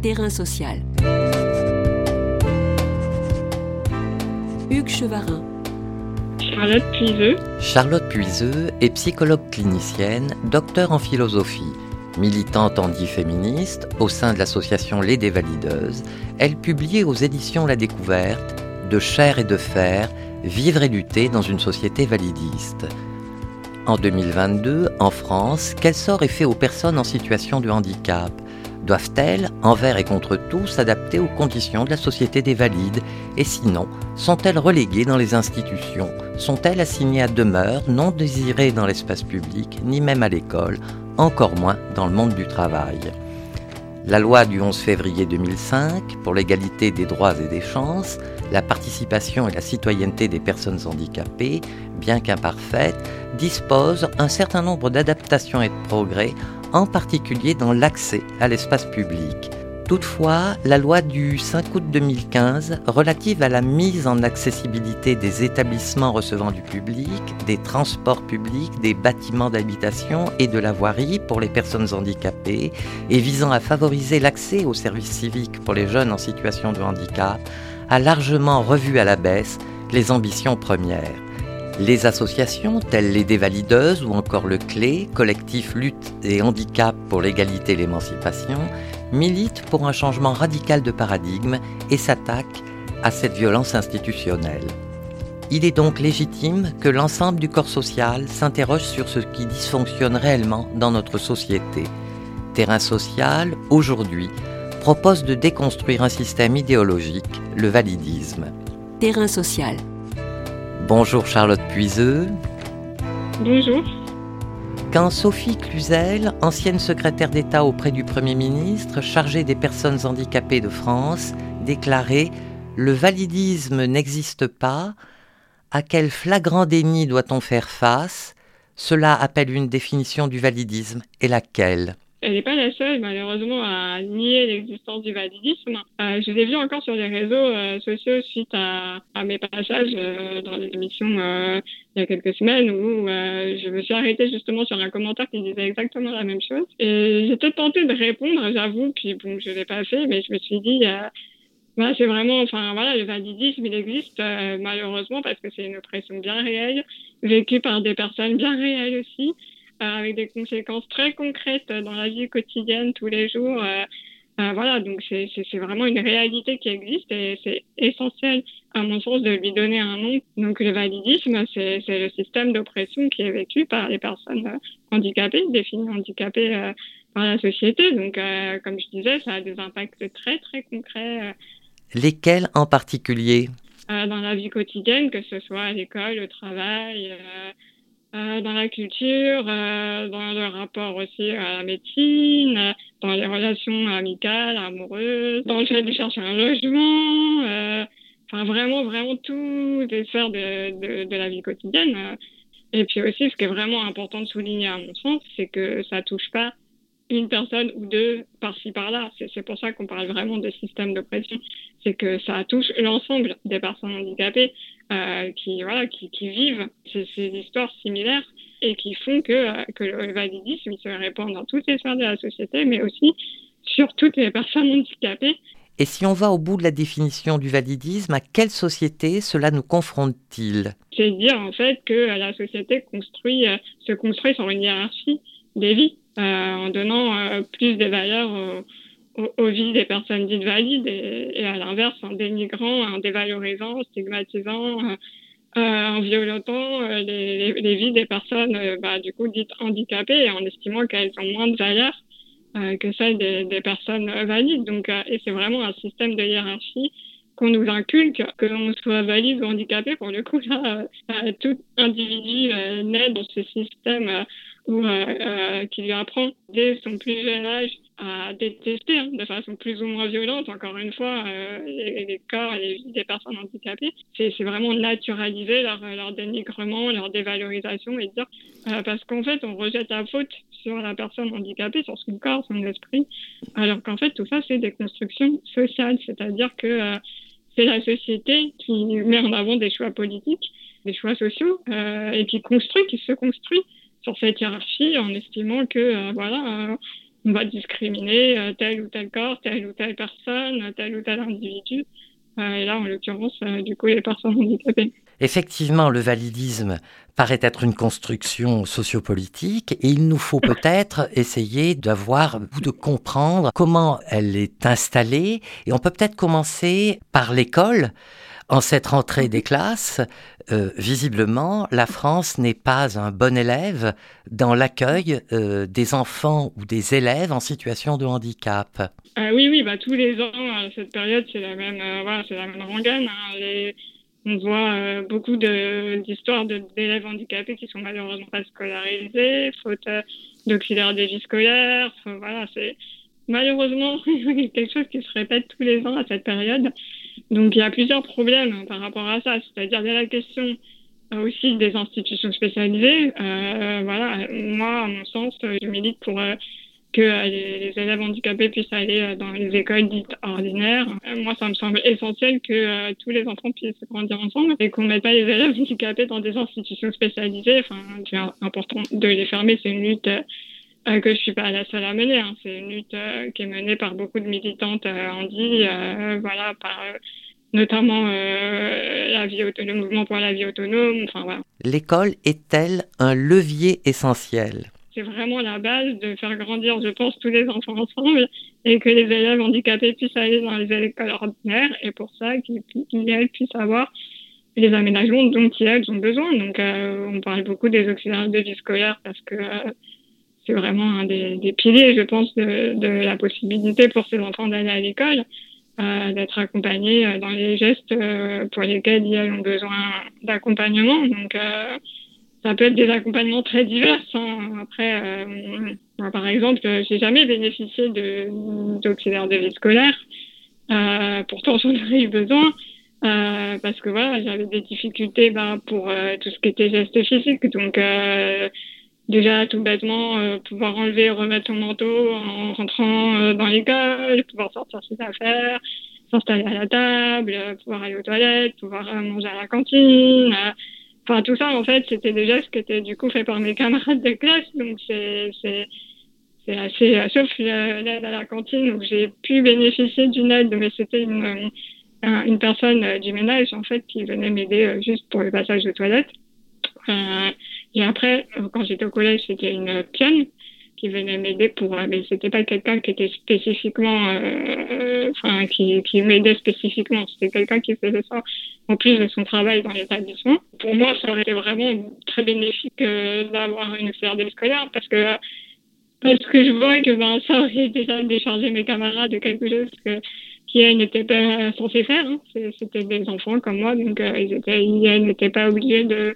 Terrain social. Hugues Chevarin. Charlotte Puiseux. Charlotte Puiseux est psychologue clinicienne, docteur en philosophie. Militante anti-féministe au sein de l'association Les Dévalideuses, elle publie aux éditions La Découverte De chair et de fer, vivre et lutter dans une société validiste. En 2022, en France, quel sort est fait aux personnes en situation de handicap? Doivent-elles, envers et contre tout, s'adapter aux conditions de la société des valides? Et sinon, sont-elles reléguées dans les institutions? Sont-elles assignées à demeure, non désirées dans l'espace public, ni même à l'école, encore moins dans le monde du travail? La loi du 11 février 2005 pour l'égalité des droits et des chances, la participation et la citoyenneté des personnes handicapées, bien qu'imparfaite, dispose un certain nombre d'adaptations et de progrès, en particulier dans l'accès à l'espace public. Toutefois, la loi du 5 août 2015 relative à la mise en accessibilité des établissements recevant du public, des transports publics, des bâtiments d'habitation et de la voirie pour les personnes handicapées et visant à favoriser l'accès aux services civiques pour les jeunes en situation de handicap a largement revu à la baisse les ambitions premières. Les associations telles les Dévalideuses ou encore le CLÉ, collectif lutte et handicap pour l'égalité et l'émancipation, militent pour un changement radical de paradigme et s'attaquent à cette violence institutionnelle. Il est donc légitime que l'ensemble du corps social s'interroge sur ce qui dysfonctionne réellement dans notre société. Terrain social, aujourd'hui, propose de déconstruire un système idéologique, le validisme. Terrain social. Bonjour Charlotte Puiseux. Bonjour. Quand Sophie Cluzel, ancienne secrétaire d'État auprès du Premier ministre, chargée des personnes handicapées de France, déclarait Le validisme n'existe pas, à quel flagrant déni doit-on faire face? Cela appelle une définition du validisme, et laquelle? Elle n'est pas la seule, malheureusement, à nier l'existence du validisme. Euh, je l'ai vu encore sur les réseaux euh, sociaux suite à, mes passages euh, dans les émissions il y a quelques semaines où je me suis arrêtée justement sur un commentaire qui disait exactement la même chose. Et j'étais tentée de répondre, j'avoue, puis bon, je ne l'ai pas fait, mais je me suis dit, bah, c'est vraiment, enfin voilà, le validisme, il existe malheureusement parce que c'est une oppression bien réelle, vécue par des personnes bien réelles aussi. Euh, avec des conséquences très concrètes dans la vie quotidienne tous les jours. Euh, euh, voilà, donc c'est vraiment une réalité qui existe et c'est essentiel, à mon sens, de lui donner un nom. Donc le validisme, c'est le système d'oppression qui est vécu par les personnes handicapées, définies handicapées par la société. Donc, comme je disais, ça a des impacts très, très concrets. Lesquels en particulier? Dans la vie quotidienne, que ce soit à l'école, au travail. Euh, dans la culture, euh, dans le rapport aussi à la médecine, dans les relations amicales, amoureuses, dans le fait de chercher un logement, euh, enfin vraiment, vraiment toutes les sphères de, de, de, la vie quotidienne. Et puis aussi, ce qui est vraiment important de souligner à mon sens, c'est que ça touche pas une personne ou deux par-ci par-là. C'est pour ça qu'on parle vraiment de système d'oppression. C'est que ça touche l'ensemble des personnes handicapées euh, qui, voilà, qui, qui vivent ces, ces, histoires similaires et qui font que, euh, que le validisme se répand dans toutes les sphères de la société, mais aussi sur toutes les personnes handicapées. Et si on va au bout de la définition du validisme, à quelle société cela nous confronte-t-il? C'est dire en fait que la société construit, euh, se construit sur une hiérarchie des vies. Euh, en donnant euh, plus de valeur aux, vies des personnes dites valides et, à l'inverse en dénigrant, en dévalorisant, en stigmatisant, euh, en violentant les, vies des personnes bah, du coup dites handicapées et en estimant qu'elles ont moins de valeur que celles des, personnes valides. Donc, et c'est vraiment un système de hiérarchie qu'on nous inculque, que l'on soit valide ou handicapé, pour le coup, là, tout individu naît dans ce système euh, euh, qui lui apprend dès son plus jeune âge à détester hein, de façon plus ou moins violente, encore une fois, euh, les, corps et les vies des personnes handicapées. C'est vraiment naturaliser leur, leur, dénigrement, leur dévalorisation et dire, parce qu'en fait, on rejette la faute sur la personne handicapée, sur son corps, son esprit, alors qu'en fait, tout ça, c'est des constructions sociales, c'est-à-dire que c'est la société qui met en avant des choix politiques, des choix sociaux, et qui construit, qui se construit sur cette hiérarchie en estimant que euh, voilà on va discriminer tel ou tel corps, telle ou telle personne, tel ou tel individu. et là, en l'occurrence, du coup, les personnes handicapées. Effectivement, le validisme paraît être une construction sociopolitique et il nous faut peut-être essayer d'avoir ou de comprendre comment elle est installée et on peut peut-être commencer par l'école. En cette rentrée des classes, euh, visiblement, la France n'est pas un bon élève dans l'accueil euh, des enfants ou des élèves en situation de handicap. Euh, oui, oui, bah, tous les ans, à cette période, c'est la même, voilà, c'est la même rengaine. Hein. On voit euh, beaucoup d'histoires d'élèves handicapés qui sont malheureusement pas scolarisés, faute euh, d'auxiliaires de vie scolaire. voilà, c'est malheureusement quelque chose qui se répète tous les ans à cette période. Donc il y a plusieurs problèmes par rapport à ça, c'est-à-dire la question euh, aussi des institutions spécialisées. voilà, moi, à mon sens, je milite pour que euh, les, élèves handicapés puissent aller euh, dans les écoles dites ordinaires. Euh, moi, ça me semble essentiel que tous les enfants puissent grandir ensemble et qu'on ne mette pas les élèves handicapés dans des institutions spécialisées. Enfin, c'est important de les fermer. C'est une lutte que je suis pas la seule à mener. Hein. C'est une lutte qui est menée par beaucoup de militantes handi, voilà, par notamment la vie le mouvement pour la vie autonome. Enfin, voilà. L'école est-elle un levier essentiel? C'est vraiment la base de faire grandir, je pense, tous les enfants ensemble et que les élèves handicapés puissent aller dans les écoles ordinaires et pour ça qu'ils puissent avoir les aménagements dont ils ont besoin. Donc, euh, on parle beaucoup des auxiliaires de vie scolaire parce que euh, c'est vraiment un des, piliers, je pense, de, la possibilité pour ces enfants d'aller à l'école, euh, d'être accompagnés dans les gestes pour lesquels ils ont besoin d'accompagnement. Donc, ça peut être des accompagnements très divers. Hein. Après, euh, moi, par exemple, j'ai jamais bénéficié d'auxiliaire de, vie scolaire. Euh, pourtant, j'en aurais eu besoin. Euh, parce que voilà, j'avais des difficultés ben, pour euh, tout ce qui était gestes physiques. Donc, euh, déjà, tout bêtement, euh, pouvoir enlever et remettre son manteau en rentrant dans l'école, pouvoir sortir ses affaires, s'installer à la table, pouvoir aller aux toilettes, pouvoir manger à la cantine. Enfin, tout ça, en fait, c'était des gestes qui étaient du coup faits par mes camarades de classe. Donc, c'est, c'est, c'est assez, sauf l'aide à la cantine où j'ai pu bénéficier d'une aide, mais c'était une, une personne du ménage, en fait, qui venait m'aider euh, juste pour le passage de toilette. Euh, et après, quand j'étais au collège, c'était une pionne qui venait m'aider pour, euh, mais c'était pas quelqu'un qui était spécifiquement, euh, enfin, qui, qui m'aidait spécifiquement. C'était quelqu'un qui faisait ça en plus de son travail dans l'établissement. Pour moi, ça aurait été vraiment très bénéfique euh, d'avoir une CRD scolaire parce que parce que je vois que ben, ça aurait déjà déchargé mes camarades de quelque chose que qui n'étaient pas censés faire. Hein. C'était des enfants comme moi, donc ils étaient, ils n'étaient pas obligés de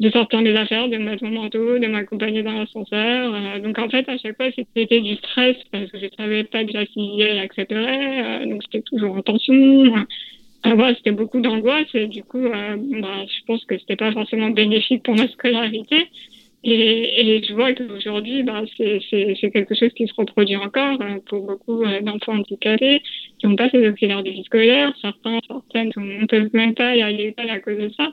de sortir mes affaires, de mettre mon manteau, de m'accompagner dans l'ascenseur. Euh, donc en fait, à chaque fois, c'était du stress parce que je savais pas déjà si elle accepterait. Euh, donc c'était toujours en tension. Euh, voilà, c'était beaucoup d'angoisse et du coup, bah, je pense que c'était pas forcément bénéfique pour ma scolarité. Et, et je vois qu'aujourd'hui, bah, c'est quelque chose qui se reproduit encore pour beaucoup d'enfants handicapés qui n'ont pas ces auxiliaires de vie scolaire. Certains, certaines ne peuvent même pas aller à à cause de ça.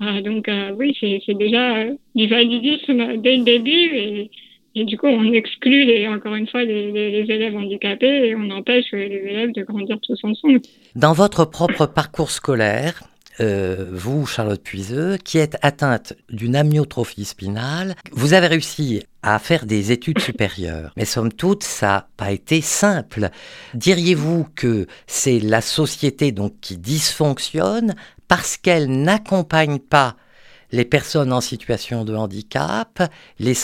Ah, donc euh, oui, c'est déjà euh, du validisme dès le début et, et, du coup on exclut les, encore une fois les, les, élèves handicapés et on empêche les élèves de grandir tous ensemble. Dans votre propre parcours scolaire, euh, vous, Charlotte Puiseux, qui êtes atteinte d'une amyotrophie spinale, vous avez réussi à faire des études supérieures. Mais somme toute, ça n'a pas été simple. Diriez-vous que c'est la société donc qui dysfonctionne parce qu'elle n'accompagne pas les personnes en situation de handicap, les,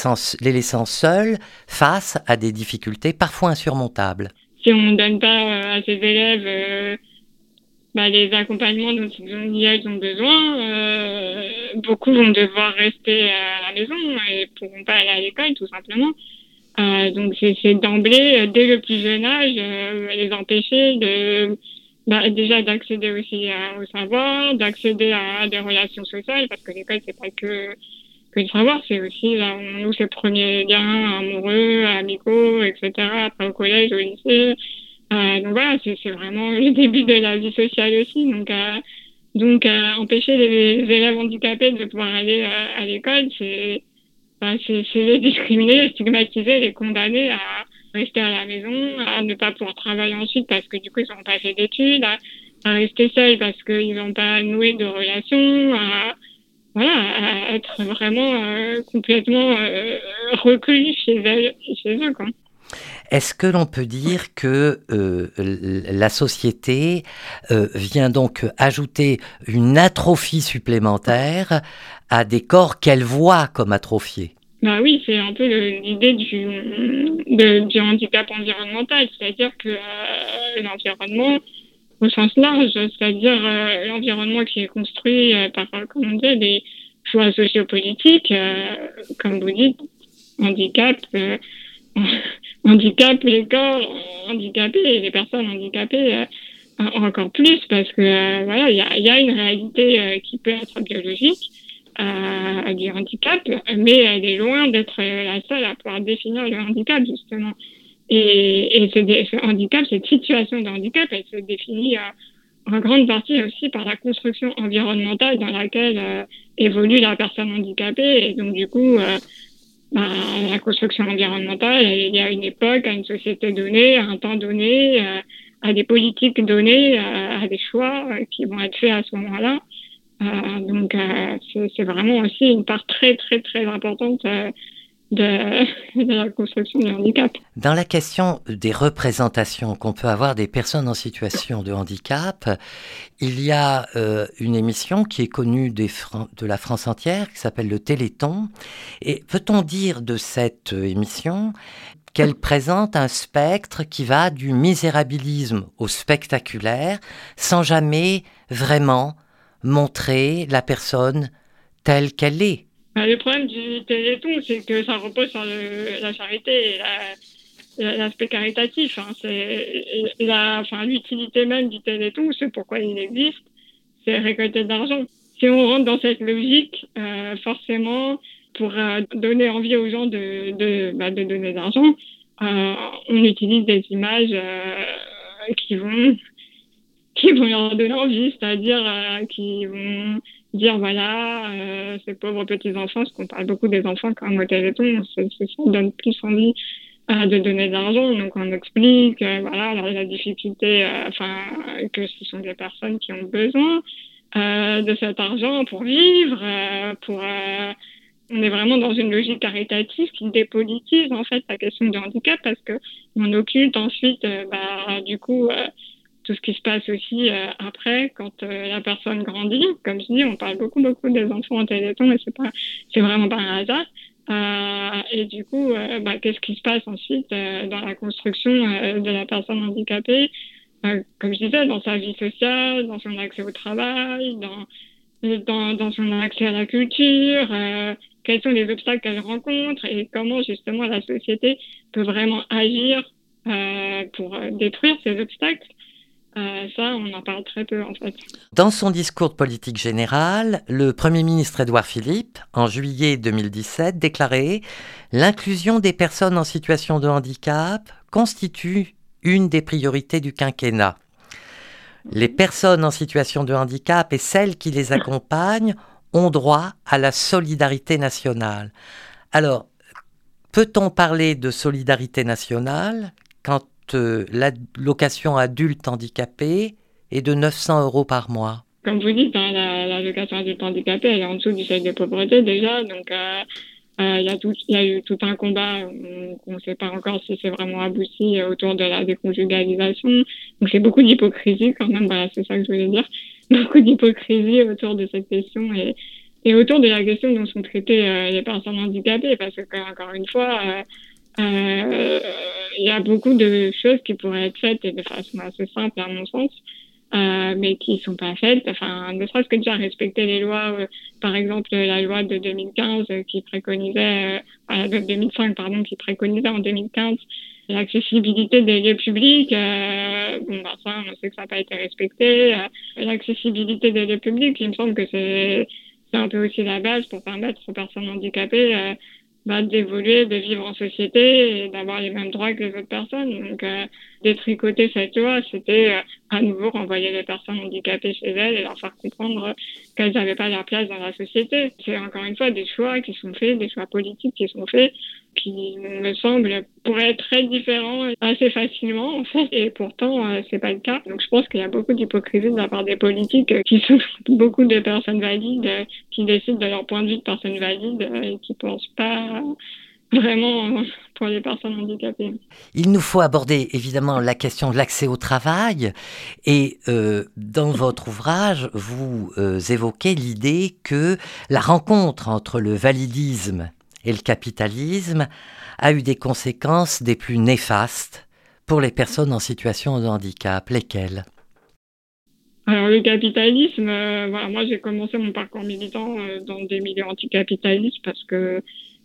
laissant seules face à des difficultés parfois insurmontables? Si on ne donne pas à ces élèves euh, bah, les accompagnements dont ils ont besoin, euh, beaucoup vont devoir rester à la maison et pourront pas aller à l'école tout simplement. donc c'est d'emblée, dès le plus jeune âge, les empêcher de bah, déjà d'accéder aussi au savoir, d'accéder à, des relations sociales, parce que l'école c'est pas que que le savoir, c'est aussi là, nous ces premiers liens amoureux, amicaux, etc. Après au collège, au lycée. Euh, donc voilà, c'est vraiment le début de la vie sociale aussi. Donc euh, donc euh, empêcher les, élèves handicapés de pouvoir aller à l'école, c'est c'est les discriminer, les stigmatiser, les condamner à rester à la maison, à ne pas pouvoir travailler ensuite parce que du coup, ils n'ont pas fait d'études, à, rester seuls parce qu'ils n'ont pas noué de relations, à, voilà, à être vraiment complètement euh, reclus chez eux, chez eux quoi. Est-ce que l'on peut dire que euh, la société euh, vient donc ajouter une atrophie supplémentaire à des corps qu'elle voit comme atrophiés? Bah oui, c'est un peu l'idée du, handicap environnemental, c'est-à-dire que euh, l'environnement, au sens large, c'est-à-dire l'environnement qui est construit par, comment on dit, des choix sociopolitiques, comme vous dites, handicap, handicap, les corps handicapés et les personnes handicapées euh, encore plus parce que euh, voilà, il y a, y a, une réalité euh, qui peut être biologique du handicap, mais elle est loin d'être la seule à pouvoir définir le handicap justement. Et, et ce, ce, handicap, cette situation de handicap, elle se définit en grande partie aussi par la construction environnementale dans laquelle évolue la personne handicapée. Et donc du coup, la construction environnementale, il y a une époque, à une société donnée, à un temps donné, euh, à des politiques données, euh, à des choix euh, qui vont être faits à ce moment-là. donc, c'est vraiment aussi une part très, très, très importante de, la construction du handicap. Dans la question des représentations qu'on peut avoir des personnes en situation de handicap, il y a euh, une émission qui est connue de la France entière qui s'appelle le Téléthon. Et peut-on dire de cette émission qu'elle présente un spectre qui va du misérabilisme au spectaculaire sans jamais vraiment montrer la personne telle qu'elle est? Bah, le problème du Téléthon, c'est que ça repose sur la charité et l'aspect caritatif. Hein. C'est la, enfin, l'utilité même du Téléthon, c'est pourquoi il existe, c'est récolter de l'argent. Si on rentre dans cette logique, euh, forcément, pour euh, donner envie aux gens de, de, bah, de donner de l'argent, euh, on utilise des images euh, qui vont qui vont leur donner envie, c'est-à-dire euh, qui vont dire voilà, euh, ces pauvres petits enfants, parce qu'on parle beaucoup des enfants quand même au téléthon, ça donne plus envie euh, de donner de l'argent. Donc on explique euh, voilà la, difficulté, euh, enfin que ce sont des personnes qui ont besoin euh, de cet argent pour vivre, pour on est vraiment dans une logique caritative qui dépolitise en fait la question du handicap parce que on occulte ensuite bah, du coup tout ce qui se passe aussi euh, après quand euh, la personne grandit. Comme je dis, on parle beaucoup beaucoup des enfants en téléthon et c'est pas c'est vraiment pas un hasard. Euh, et du coup, euh, bah, qu'est-ce qui se passe ensuite dans la construction de la personne handicapée? Comme je disais, dans sa vie sociale, dans son accès au travail, dans dans, dans son accès à la culture, quels sont les obstacles qu'elle rencontre et comment justement la société peut vraiment agir pour détruire ces obstacles. Euh, ça, on en parle très peu en fait. Dans son discours de politique générale, le Premier ministre Édouard Philippe, en juillet 2017, déclarait L'inclusion des personnes en situation de handicap constitue une des priorités du quinquennat. Les personnes en situation de handicap et celles qui les accompagnent ont droit à la solidarité nationale. Alors, peut-on parler de solidarité nationale quand euh, l'allocation adulte handicapé est de 900 euros par mois. Comme vous dites, hein, l'allocation adulte handicapé, elle est en dessous du seuil de pauvreté déjà. Donc, euh, euh, il y, y, a eu tout un combat. On ne sait pas encore si c'est vraiment abouti autour de la déconjugalisation. Donc, c'est beaucoup d'hypocrisie quand même. Voilà, c'est ça que je voulais dire. Beaucoup d'hypocrisie autour de cette question et, et autour de la question dont sont traitées les personnes handicapées. Parce que, encore une fois, euh, il y a beaucoup de choses qui pourraient être faites de façon assez simple à mon sens, euh, mais qui sont pas faites. Enfin, ne serait-ce que déjà respecter les lois, euh, par exemple la loi de 2015 euh, qui préconisait, euh, de 2005 pardon, qui préconisait en 2015 l'accessibilité des lieux publics. bon, bah ça, on sait que ça n'a pas été respecté. l'accessibilité des lieux publics, il me semble que c'est c'est un peu aussi la base pour permettre aux personnes handicapées bah, d'évoluer, de vivre en société et d'avoir les mêmes droits que les autres personnes. Donc, euh, détricoter cette loi, c'était euh, à nouveau renvoyer les personnes handicapées chez elles et leur faire comprendre qu'elles n'avaient pas leur place dans la société. C'est encore une fois des choix qui sont faits, des choix politiques qui sont faits qui me semble pourrait être très différent assez facilement en fait. Et pourtant euh, c'est pas le cas. Donc je pense qu'il y a beaucoup d'hypocrisie de la part des politiques qui sont beaucoup de personnes valides qui décident de leur point de vue de personnes valides et qui pensent pas vraiment pour les personnes handicapées. Il nous faut aborder évidemment la question de l'accès au travail. Et euh, dans votre ouvrage, vous euh, évoquez l'idée que la rencontre entre le validisme et le capitalisme a eu des conséquences des plus néfastes pour les personnes en situation de handicap. Lesquelles? Alors le capitalisme, euh, voilà, moi j'ai commencé mon parcours militant dans des milieux anticapitalistes parce que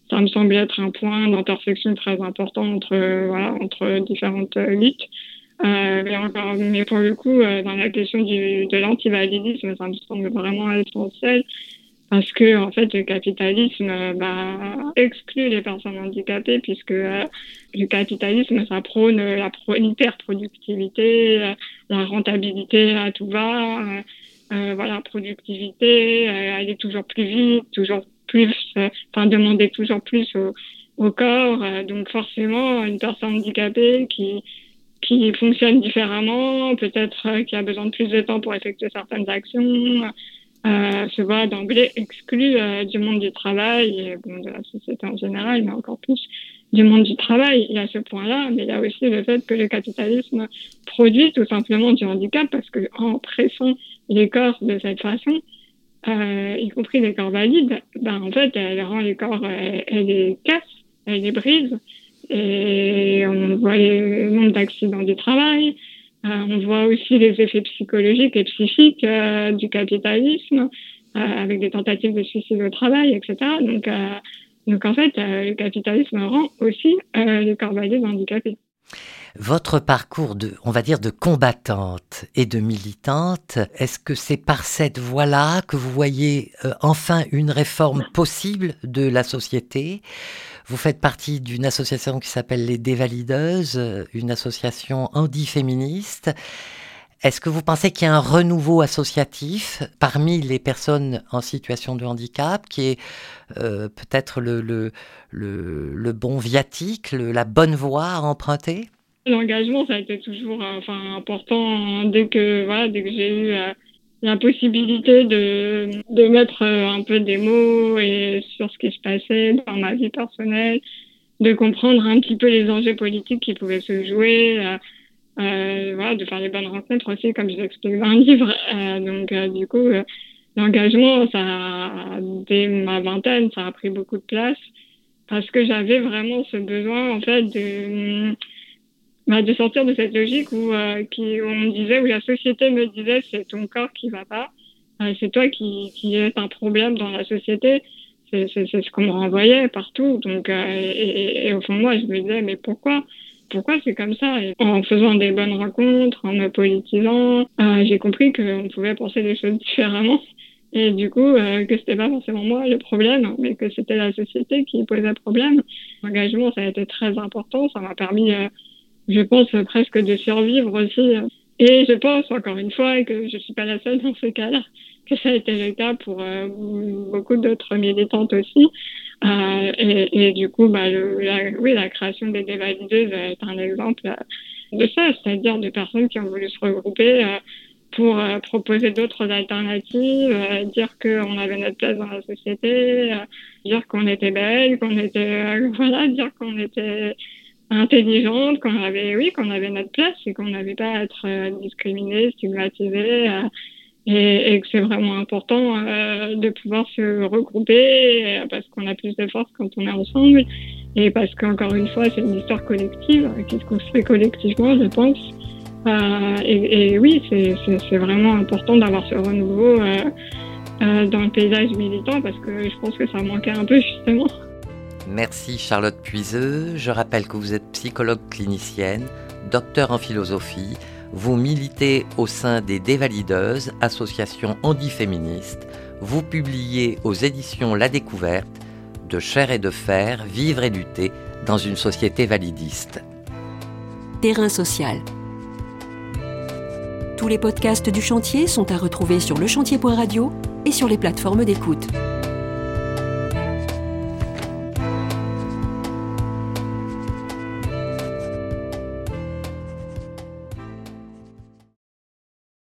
ça me semble être un point d'intersection très important entre, voilà, entre différentes luttes. Euh, mais, pour le coup, euh, dans la question du, de l'antivalidisme, ça me semble vraiment essentiel parce que en fait le capitalisme bah, exclut les personnes handicapées puisque euh, le capitalisme ça prône la pro productivité la rentabilité à tout va, euh, voilà productivité, aller toujours plus vite, toujours plus, euh, enfin demander toujours plus au, au corps. Euh, donc forcément, une personne handicapée qui qui fonctionne différemment, peut-être euh, qui a besoin de plus de temps pour effectuer certaines actions, euh, se voit d'emblée exclu euh, du monde du travail et bon, de la société en général, mais encore plus du monde du travail. Il y a ce point-là, mais il y a aussi le fait que le capitalisme produit tout simplement du handicap parce que en pressant les corps de cette façon, euh, y compris les corps valides, ben, en fait, elle rend les corps, elle, elle les casse, elle les brise. Et on voit le nombre d'accidents du travail. Euh, on voit aussi les effets psychologiques et psychiques euh, du capitalisme, euh, avec des tentatives de suicide au travail, etc. Donc, donc en fait, le capitalisme rend aussi les corps valides handicapés. Votre parcours de, on va dire, de combattante et de militante, est-ce que c'est par cette voie-là que vous voyez enfin une réforme possible de la société? Vous faites partie d'une association qui s'appelle les Dévalideuses, euh, une association handi-féministe. Est-ce que vous pensez qu'il y a un renouveau associatif parmi les personnes en situation de handicap qui est euh, peut-être le, bon viatique, la bonne voie à emprunter? L'engagement, ça a été toujours enfin, important dès que, voilà, dès que j'ai eu euh, la possibilité de, de mettre euh, un peu des mots et sur ce qui se passait dans ma vie personnelle, de comprendre un petit peu les enjeux politiques qui pouvaient se jouer. Euh, euh, voilà, de faire les bonnes rencontres aussi, comme je dans le livre. Euh, donc, euh, du coup, l'engagement, ça, dès ma vingtaine, ça a pris beaucoup de place parce que j'avais vraiment ce besoin, en fait, de, bah, de sortir de cette logique où, euh, qui, où on me disait, où la société me disait, c'est ton corps qui va pas, c'est toi qui, qui est un problème dans la société. C'est ce qu'on me renvoyait partout. Donc, et, et, et, au fond moi, je me disais, mais pourquoi? Pourquoi c'est comme ça? Et En faisant des bonnes rencontres, en me politisant, euh, j'ai compris qu'on pouvait penser des choses différemment. Et du coup, euh, que c'était pas forcément moi le problème, mais que c'était la société qui posait problème. L'engagement, ça a été très important. Ça m'a permis, euh, je pense, presque de survivre aussi. Et je pense, encore une fois, que je suis pas la seule dans ce cas-là, que ça a été le cas pour euh, beaucoup d'autres militantes aussi. Euh, et, du coup, bah, oui, la création des dévalideuses est un exemple de ça, c'est-à-dire de personnes qui ont voulu se regrouper euh, pour euh, proposer d'autres alternatives, euh, dire qu'on avait notre place dans la société, euh, dire qu'on était belle, qu'on était, voilà, dire qu'on était intelligente, qu'on avait, oui, qu'on avait notre place et qu'on n'avait pas à être discriminé, stigmatisé et, et que c'est vraiment important euh, de pouvoir se regrouper parce qu'on a plus de force quand on est ensemble et parce qu'encore une fois c'est une histoire collective qui se construit collectivement je pense euh, et, et, oui c'est vraiment important d'avoir ce renouveau euh, euh, dans le paysage militant parce que je pense que ça manquait un peu justement. Merci Charlotte Puiseux. Je rappelle que vous êtes psychologue clinicienne, docteur en philosophie vous militez au sein des Dévalideuses, association handiféministe. Vous publiez aux éditions La Découverte De chair et de fer, vivre et lutter dans une société validiste. Terrain social. Tous les podcasts du chantier sont à retrouver sur lechantier.radio et sur les plateformes d'écoute.